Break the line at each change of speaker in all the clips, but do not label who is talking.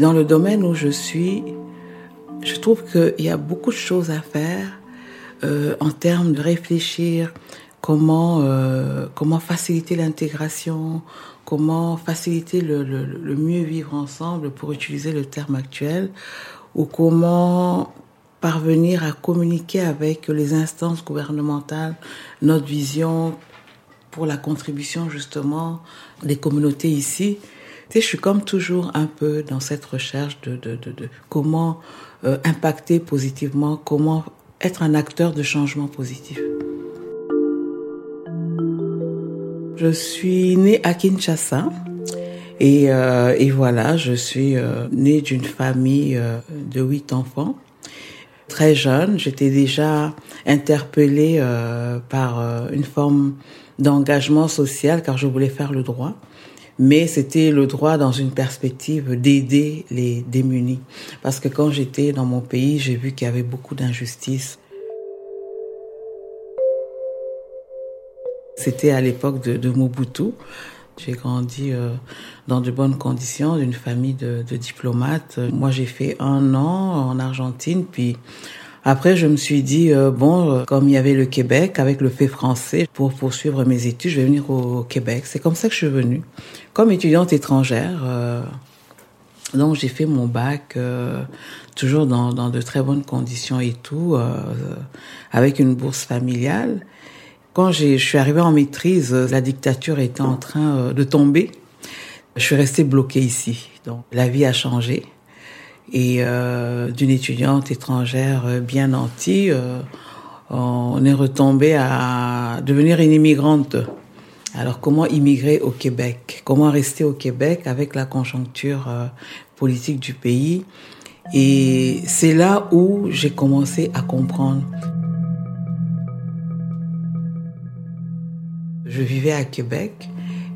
Dans le domaine où je suis, je trouve qu'il y a beaucoup de choses à faire euh, en termes de réfléchir comment, euh, comment faciliter l'intégration, comment faciliter le, mieux vivre ensemble, pour utiliser le terme actuel, ou comment parvenir à communiquer avec les instances gouvernementales notre vision pour la contribution justement des communautés ici. Je suis comme toujours un peu dans cette recherche de, de, de, comment euh, impacter positivement, comment être un acteur de changement positif. Je suis née à Kinshasa et, euh, et voilà, je suis euh, née d'une famille de huit enfants. Très jeune, j'étais déjà interpellée par une forme d'engagement social car je voulais faire le droit mais c'était le droit dans une perspective d'aider les démunis. Parce que quand j'étais dans mon pays, j'ai vu qu'il y avait beaucoup d'injustices. C'était à l'époque de, Mobutu. J'ai grandi euh, dans de bonnes conditions, d'une famille de, de diplomates. Moi, j'ai fait un an en Argentine, puis après, je me suis dit, euh, bon, euh, comme il y avait le Québec avec le fait français, pour poursuivre mes études, je vais venir au Québec. C'est comme ça que je suis venue, comme étudiante étrangère. Euh, donc, j'ai fait mon bac toujours dans, de très bonnes conditions et tout, avec une bourse familiale. Quand je suis arrivée en maîtrise, la dictature était en train de tomber. Je suis restée bloquée ici. Donc, la vie a changé et euh, d'une étudiante étrangère bien nantie, euh, on est retombé à devenir une immigrante. Alors comment immigrer au Québec? Comment rester au Québec avec la conjoncture euh, politique du pays? Et c'est là où j'ai commencé à comprendre. Je vivais à Québec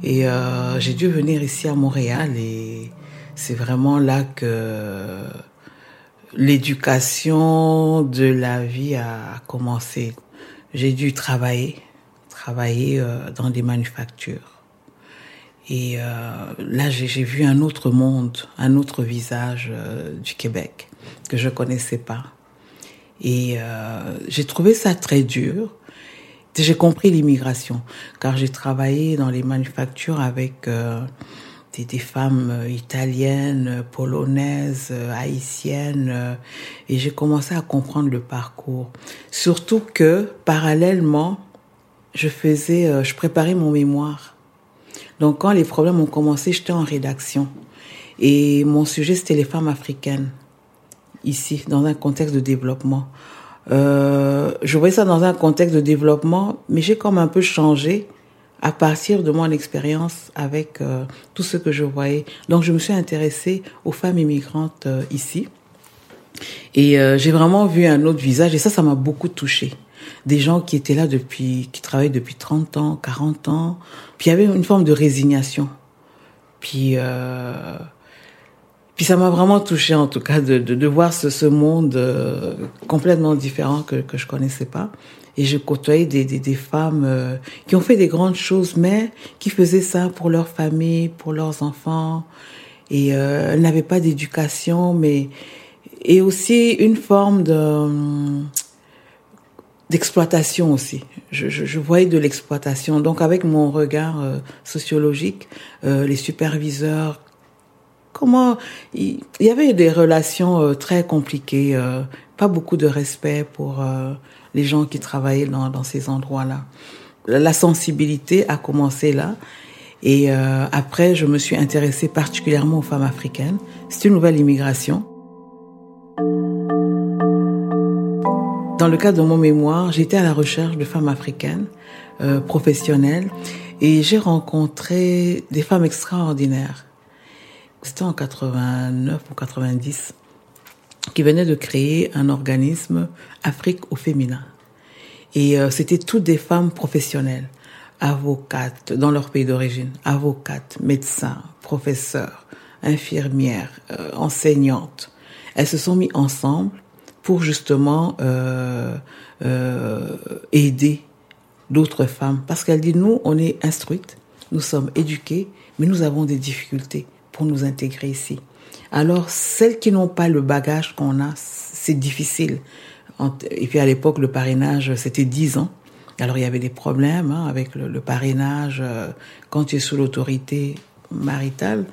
et euh, j'ai dû venir ici à Montréal et c'est vraiment là que l'éducation de la vie a commencé. J'ai dû travailler, travailler euh, dans des manufactures. Et euh, là, j'ai vu un autre monde, un autre visage euh, du Québec que je connaissais pas. Et j'ai trouvé ça très dur. J'ai compris l'immigration, car j'ai travaillé dans les manufactures avec des, des, femmes italiennes, polonaises, haïtiennes, et j'ai commencé à comprendre le parcours. Surtout que, parallèlement, je faisais, je préparais mon mémoire. Donc, quand les problèmes ont commencé, j'étais en rédaction. Et mon sujet, c'était les femmes africaines, ici, dans un contexte de développement. Euh, je voyais ça dans un contexte de développement, mais j'ai comme un peu changé à partir de mon expérience avec euh, tout ce que je voyais. Donc, je me suis intéressée aux femmes immigrantes euh, ici. Et j'ai vraiment vu un autre visage, et ça, ça m'a beaucoup touchée des gens qui étaient là depuis, qui travaillaient depuis 30 ans, 40 ans. Puis il y avait une forme de résignation. Puis, euh, puis ça m'a vraiment touché en tout cas de, de, de voir ce, ce monde euh, complètement différent que, que je connaissais pas. Et je côtoyais des, des, des femmes euh, qui ont fait des grandes choses, mais qui faisaient ça pour leur famille, pour leurs enfants. Et euh, elles n'avaient pas d'éducation, mais et aussi une forme de d'exploitation aussi. Je, je, je, voyais de l'exploitation. Donc avec mon regard euh, sociologique, euh, les superviseurs, comment il, y avait des relations euh, très compliquées, euh, pas beaucoup de respect pour euh, les gens qui travaillaient dans, ces endroits-là. La sensibilité a commencé là. Et après, je me suis intéressée particulièrement aux femmes africaines. C'est une nouvelle immigration. Dans le cadre de mon mémoire, j'étais à la recherche de femmes africaines professionnelles et j'ai rencontré des femmes extraordinaires. C'était en 89 ou 90 qui venaient de créer un organisme Afrique au féminin. Et euh, c'était toutes des femmes professionnelles, avocates dans leur pays d'origine, avocates, médecins, professeurs, infirmières, euh, enseignantes. Elles se sont mises ensemble pour justement euh, aider d'autres femmes. Parce qu'elle dit, nous, on est instruites, nous sommes éduquées, mais nous avons des difficultés pour nous intégrer ici. Alors, celles qui n'ont pas le bagage qu'on a, c'est difficile. Et puis à l'époque, le parrainage, c'était 10 ans. Alors il y avait des problèmes hein, avec le, parrainage euh, quand tu es sous l'autorité maritale.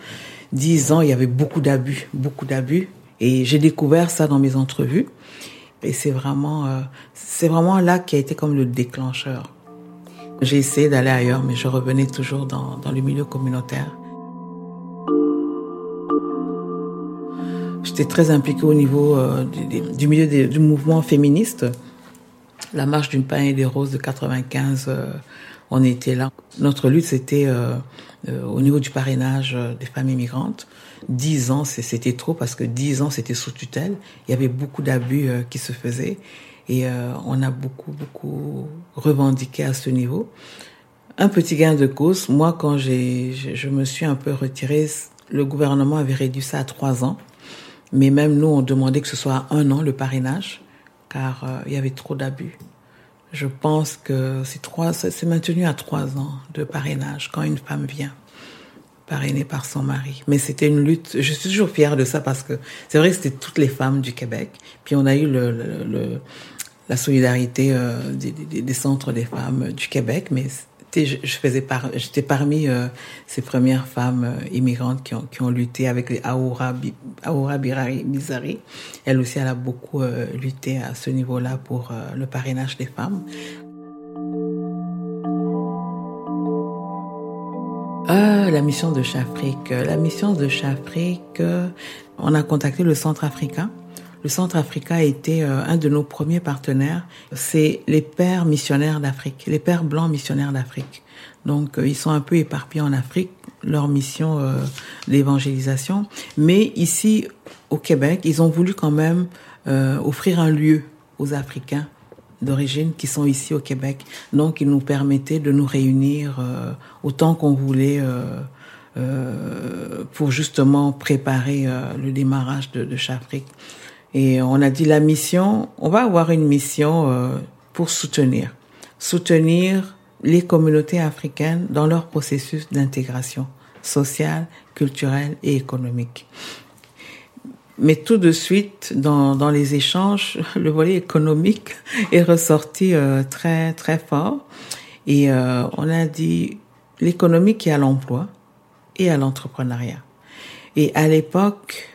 10 ans, il y avait beaucoup d'abus, beaucoup d'abus. Et j'ai découvert ça dans mes entrevues. Et c'est vraiment, euh, c'est vraiment là qui a été comme le déclencheur. J'ai essayé d'aller ailleurs, mais je revenais toujours dans, dans le milieu communautaire. J'étais très impliquée au niveau euh, du, milieu du mouvement féministe. La marche d'une pain et des roses de 95, euh, on était là. Notre lutte, c'était euh, au niveau du parrainage des femmes immigrantes. Dix ans, c'était trop parce que dix ans, c'était sous tutelle. Il y avait beaucoup d'abus qui se faisaient et on a beaucoup, beaucoup revendiqué à ce niveau. Un petit gain de cause. Moi, quand j'ai, je me suis un peu retirée, le gouvernement avait réduit ça à trois ans. Mais même nous, on demandait que ce soit un an le parrainage, car euh, il y avait trop d'abus. Je pense que c'est trois, c'est maintenu à trois ans de parrainage quand une femme vient parrainée par son mari. Mais c'était une lutte. Je suis toujours fière de ça parce que c'est vrai que c'était toutes les femmes du Québec. Puis on a eu le, le, la solidarité euh, des, des, des, centres des femmes du Québec, mais je, faisais par, j'étais parmi euh, ces premières femmes euh, immigrantes qui ont, qui ont lutté avec les Aoura, Birari Bizari. Elle aussi, elle a beaucoup euh, lutté à ce niveau-là pour le parrainage des femmes. Ah, la mission de Chafrique. La mission de Chafrique, on a contacté le Centre africain le Centre Africa a été euh, un de nos premiers partenaires. C'est les pères missionnaires d'Afrique, les pères blancs missionnaires d'Afrique. Donc euh, ils sont un peu éparpillés en Afrique, leur mission euh, d'évangélisation. Mais ici, au Québec, ils ont voulu quand même offrir un lieu aux Africains d'origine qui sont ici au Québec. Donc ils nous permettaient de nous réunir autant qu'on voulait. pour justement préparer le démarrage de, de Chafrique. Et on a dit la mission, on va avoir une mission euh, pour soutenir, soutenir les communautés africaines dans leur processus d'intégration sociale, culturelle et économique. Mais tout de suite, dans, dans les échanges, le volet économique est ressorti euh, très très fort. Et euh, on a dit l'économie qui a l'emploi et à l'entrepreneuriat. Et à l'époque,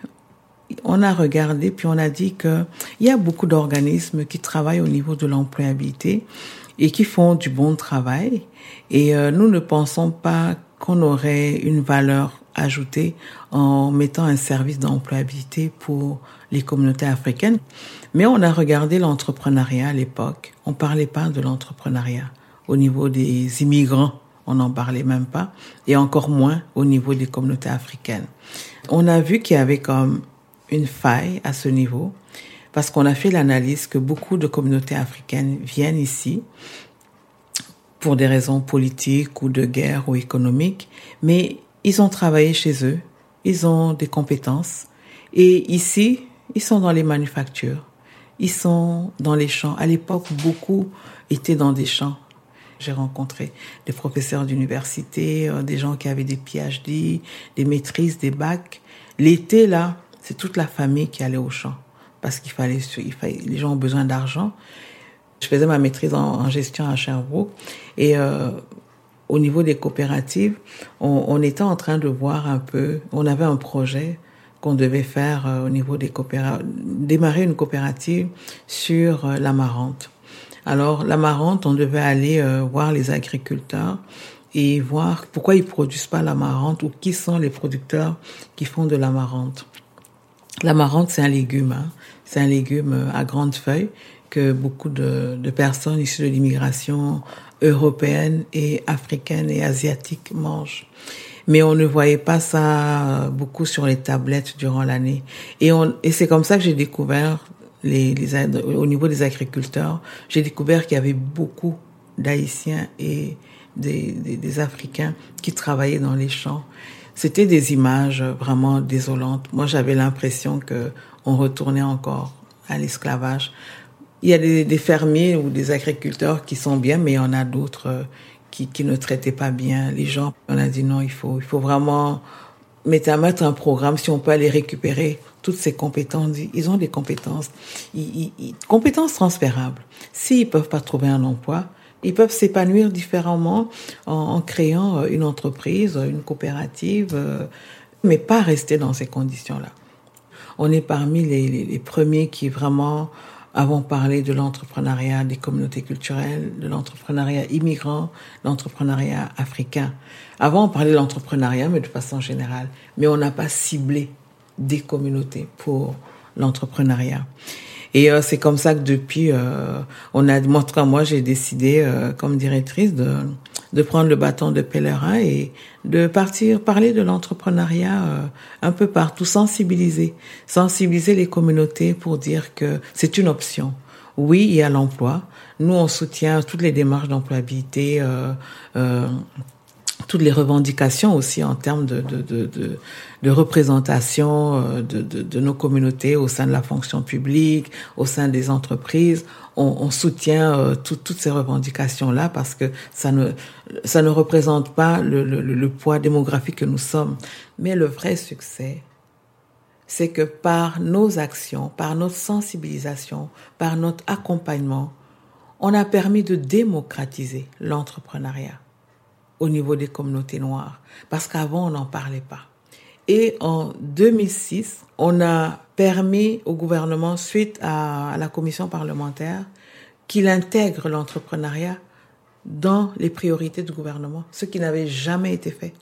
on a regardé puis on a dit que il y a beaucoup d'organismes qui travaillent au niveau de l'employabilité et qui font du bon travail et euh, nous ne pensons pas qu'on aurait une valeur ajoutée en mettant un service d'employabilité pour les communautés africaines. Mais on a regardé l'entrepreneuriat à l'époque. On parlait pas de l'entrepreneuriat au niveau des immigrants. On n'en parlait même pas. Et encore moins au niveau des communautés africaines. On a vu qu'il y avait comme une faille à ce niveau parce qu'on a fait l'analyse que beaucoup de communautés africaines viennent ici pour des raisons politiques ou de guerre ou économiques, mais ils ont travaillé chez eux, ils ont des compétences et ici, ils sont dans les manufactures, ils sont dans les champs. À l'époque, beaucoup étaient dans des champs. J'ai rencontré des professeurs d'université, euh, des gens qui avaient des PhD, des maîtrises, des bacs. L'été, là, c'est toute la famille qui allait au champ parce qu'il fallait, il fallait, les gens ont besoin d'argent. Je faisais ma maîtrise en, gestion à Sherbrooke et euh, au niveau des coopératives, on, on, était en train de voir un peu. On avait un projet qu'on devait faire euh, au niveau des coopératives, démarrer une coopérative sur euh, l'amarante. Alors l'amarante, on devait aller euh, voir les agriculteurs et voir pourquoi ils produisent pas l'amarante ou qui sont les producteurs qui font de l'amarante. L'amarante, c'est un légume. Hein. C'est un légume euh, à grandes feuilles que beaucoup de, de personnes issues de l'immigration européenne et africaine et asiatique mangent. Mais on ne voyait pas ça euh, beaucoup sur les tablettes durant l'année. Et, et c'est comme ça que j'ai découvert, les, les, au niveau des agriculteurs, j'ai découvert qu'il y avait beaucoup d'Haïtiens et des, des, des Africains qui travaillaient dans les champs c'était des images vraiment désolantes. Moi, j'avais l'impression que on retournait encore à l'esclavage. Il y a des, fermiers ou des agriculteurs qui sont bien, mais il y en a d'autres euh, qui, qui ne traitaient pas bien les gens. On a dit non, il faut, il faut vraiment mettez à mettre un programme, si on peut aller récupérer toutes ces compétences, ils ont des compétences, compétences transférables. S'ils peuvent pas trouver un emploi, ils peuvent s'épanouir différemment en, créant une entreprise, une coopérative, euh, mais pas rester dans ces conditions-là. On est parmi les, les premiers qui vraiment avons parlé de l'entrepreneuriat des communautés culturelles, de l'entrepreneuriat immigrant, l'entrepreneuriat africain. Avant, on parlait de l'entrepreneuriat, mais de façon générale. Mais on n'a pas ciblé des communautés pour l'entrepreneuriat. Et euh, c'est comme ça que depuis, euh, on a, moi, moi, j'ai décidé, euh, comme directrice, de, prendre le bâton de pèlerin et de partir parler de l'entrepreneuriat un peu partout, sensibiliser, sensibiliser les communautés pour dire que c'est une option. Oui, il y a l'emploi. Nous, on soutient toutes les démarches d'employabilité. Euh, toutes les revendications aussi en termes de, de, de, de, représentation euh, de, de, nos communautés au sein de la fonction publique, au sein des entreprises. On, on soutient euh, toutes ces revendications-là parce que ça ne, ça ne représente pas le, le, le poids démographique que nous sommes. Mais le vrai succès, c'est que par nos actions, par notre sensibilisation, par notre accompagnement, on a permis de démocratiser l'entrepreneuriat au niveau des communautés noires, parce qu'avant, on n'en parlait pas. Et en 2006, on a permis au gouvernement, suite à la commission parlementaire, qu'il intègre l'entrepreneuriat dans les priorités du gouvernement, ce qui n'avait jamais été fait.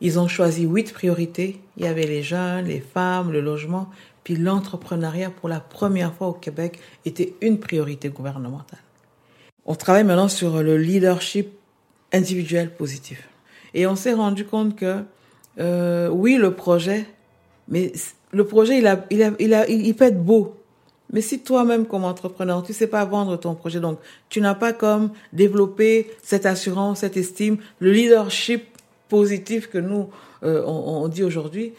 Ils ont choisi huit priorités. Il y avait les jeunes, les femmes, le logement, puis l'entrepreneuriat pour la première fois au Québec était une priorité gouvernementale. On travaille maintenant sur le leadership individuel positif. Et on s'est rendu compte que euh, oui, le projet, mais le projet, il, a, il, a, il, a, il peut être beau. Mais si toi-même, comme entrepreneur, tu sais pas vendre ton projet, donc tu n'as pas comme développé cette assurance, cette estime, le leadership positif que nous, euh, on, dit aujourd'hui,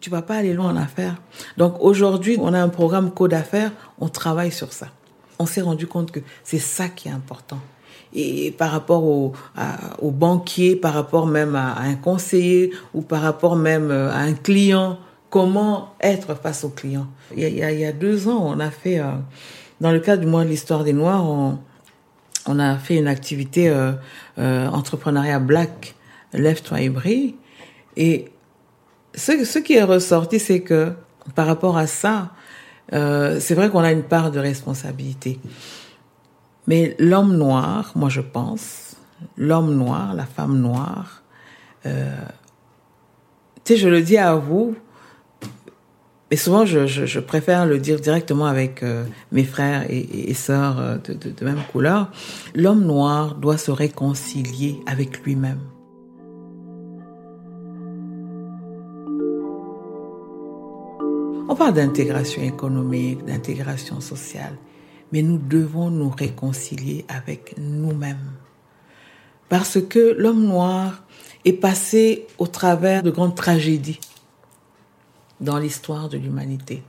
tu vas pas aller loin en affaires. Donc aujourd'hui, on a un programme Code d'affaires, on travaille sur ça. On s'est rendu compte que c'est ça qui est important et par rapport au, au banquier, par rapport même à, un conseiller ou par rapport même euh, à un client, comment être face au client. Il y a, il y a deux ans, on a fait, euh, dans le cadre du mois de l'histoire des Noirs, on, on a fait une activité euh, euh entrepreneuriat black, lève-toi et brille. Et ce, ce qui est ressorti, c'est que par rapport à ça, euh, c'est vrai qu'on a une part de responsabilité. Mais l'homme noir, moi je pense, l'homme noir, la femme noire, euh, tu sais, je le dis à vous, mais souvent je, préfère le dire directement avec euh, mes frères et, sœurs euh, de, de même couleur, l'homme noir doit se réconcilier avec lui-même. On parle d'intégration économique, d'intégration sociale mais nous devons nous réconcilier avec nous-mêmes. Parce que l'homme noir est passé au travers de grandes tragédies dans l'histoire de l'humanité.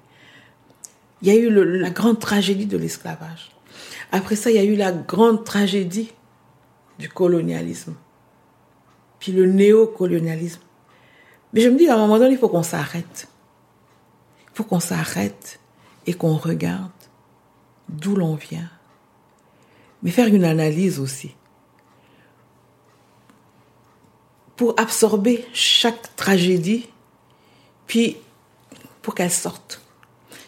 Il y a eu la grande tragédie de l'esclavage. Après ça, il y a eu la grande tragédie du colonialisme. Puis le néocolonialisme. Mais je me dis, à un moment donné, il faut qu'on s'arrête. Il faut qu'on s'arrête et qu'on regarde d'où l'on vient, mais faire une analyse aussi pour absorber chaque tragédie, puis pour qu'elle sorte.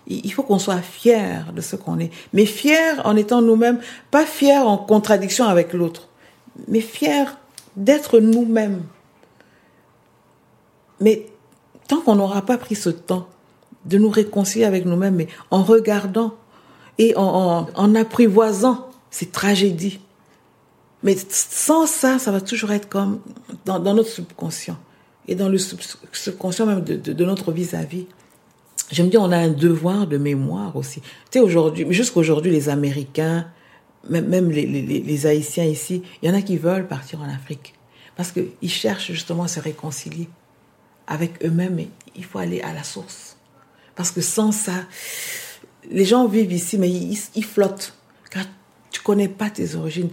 Il faut qu'on soit fier de ce qu'on est, mais fier en étant nous-mêmes, pas fier en contradiction avec l'autre, mais fier d'être nous-mêmes. Mais tant qu'on n'aura pas pris ce temps de nous réconcilier avec nous-mêmes, mais en regardant et en, apprivoisant ces tragédies. Mais sans ça, ça va toujours être comme dans, notre subconscient et dans le subconscient même de, notre vis-à-vis. Je me dis, on a un devoir de mémoire aussi. Tu sais, aujourd'hui, jusqu'aujourd'hui, les Américains, même, les, Haïtiens ici, il y en a qui veulent partir en Afrique. Parce qu'ils cherchent justement à se réconcilier avec eux-mêmes il faut aller à la source. Parce que sans ça, les gens vivent ici, mais ils, flottent. Car tu connais pas tes origines.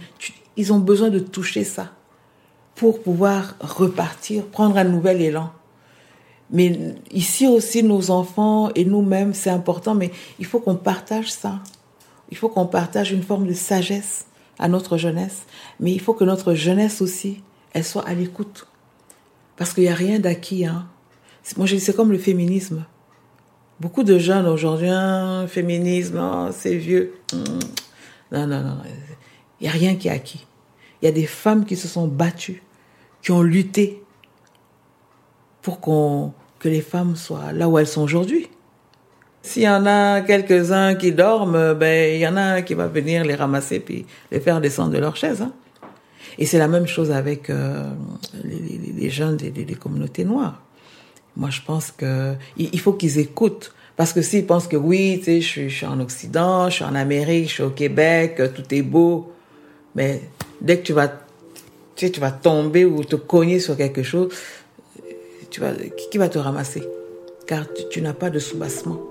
Ils ont besoin de toucher ça pour pouvoir repartir, prendre un nouvel élan. Mais ici aussi, nos enfants et nous-mêmes, c'est important, mais il faut qu'on partage ça. Il faut qu'on partage une forme de sagesse à notre jeunesse. Mais il faut que notre jeunesse aussi, elle soit à l'écoute. Parce qu'il n'y a rien d'acquis. Hein. Moi, c'est comme le féminisme. Beaucoup de jeunes aujourd'hui, hein, féminisme, oh, c'est vieux. Mmh. Non, non, non. Il n'y a rien qui est acquis. Il y a des femmes qui se sont battues, qui ont lutté pour qu'on, que les femmes soient là où elles sont aujourd'hui. S'il y en a quelques-uns qui dorment, ben, il y en a qui va venir les ramasser puis les faire descendre de leur chaise. Hein. Et c'est la même chose avec euh, les, les, jeunes des, des, communautés noires. Moi, je pense que il faut qu'ils écoutent. Parce que s'ils pensent que oui, tu sais, je suis, en Occident, je suis en Amérique, je suis au Québec, tout est beau, mais dès que tu vas, tu sais, tu vas tomber ou te cogner sur quelque chose, tu vas, qui va te ramasser? Car tu, tu n'as pas de soubassement.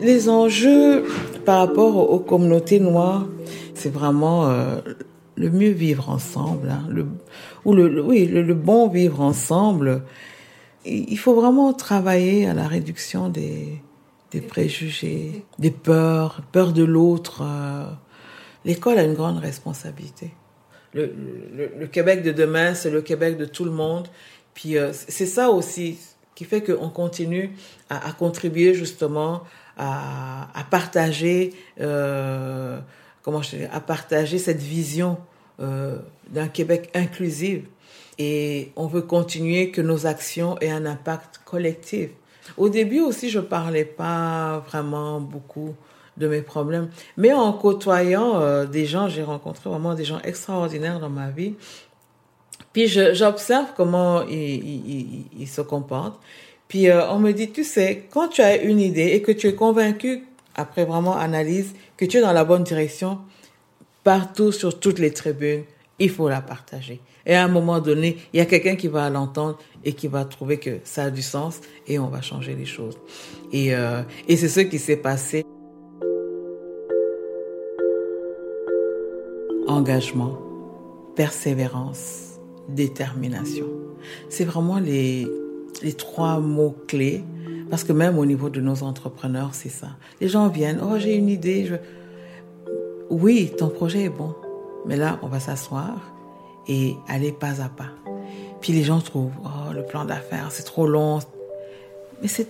Les enjeux par rapport aux communautés noires, c'est vraiment euh, le mieux vivre ensemble, hein, le, ou le, oui, le, bon vivre ensemble. Il faut vraiment travailler à la réduction des, des préjugés, des peurs, peur de l'autre. Euh. L'école a une grande responsabilité. Le, Québec de demain, c'est le Québec de tout le monde. Puis euh, c'est ça aussi qui fait qu'on continue à, contribuer justement à, à partager, euh, comment à partager cette vision euh, d'un Québec inclusif. Et on veut continuer que nos actions aient un impact collectif. Au début aussi, je parlais pas vraiment beaucoup de mes problèmes, mais en côtoyant euh, des gens, j'ai rencontré vraiment des gens extraordinaires dans ma vie. Puis j'observe comment ils, ils, ils, se comportent. Puis euh, on me dit, tu sais, quand tu as une idée et que tu es convaincu, après vraiment analyse, que tu es dans la bonne direction, partout sur toutes les tribunes, il faut la partager. Et à un moment donné, il y a quelqu'un qui va l'entendre et qui va trouver que ça a du sens et on va changer les choses. Et, euh, et c'est ce qui s'est passé. Engagement, persévérance, détermination. C'est vraiment les, les trois mots clés parce que même au niveau de nos entrepreneurs, c'est ça. Les gens viennent, oh j'ai une idée, je... oui, ton projet est bon, mais là on va s'asseoir et aller pas à pas. Puis les gens trouvent, oh le plan d'affaires c'est trop long, mais c'est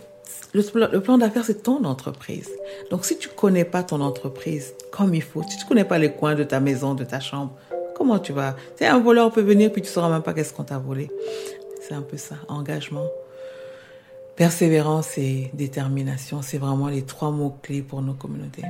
le, plan d'affaires, c'est ton entreprise. Donc, si tu connais pas ton entreprise comme il faut, si tu connais pas les coins de ta maison, de ta chambre, comment tu vas? Tu un voleur peut venir puis tu sauras même pas qu'est-ce qu'on t'a volé. C'est un peu ça, engagement. Persévérance et détermination, c'est vraiment les trois mots clés pour nos communautés.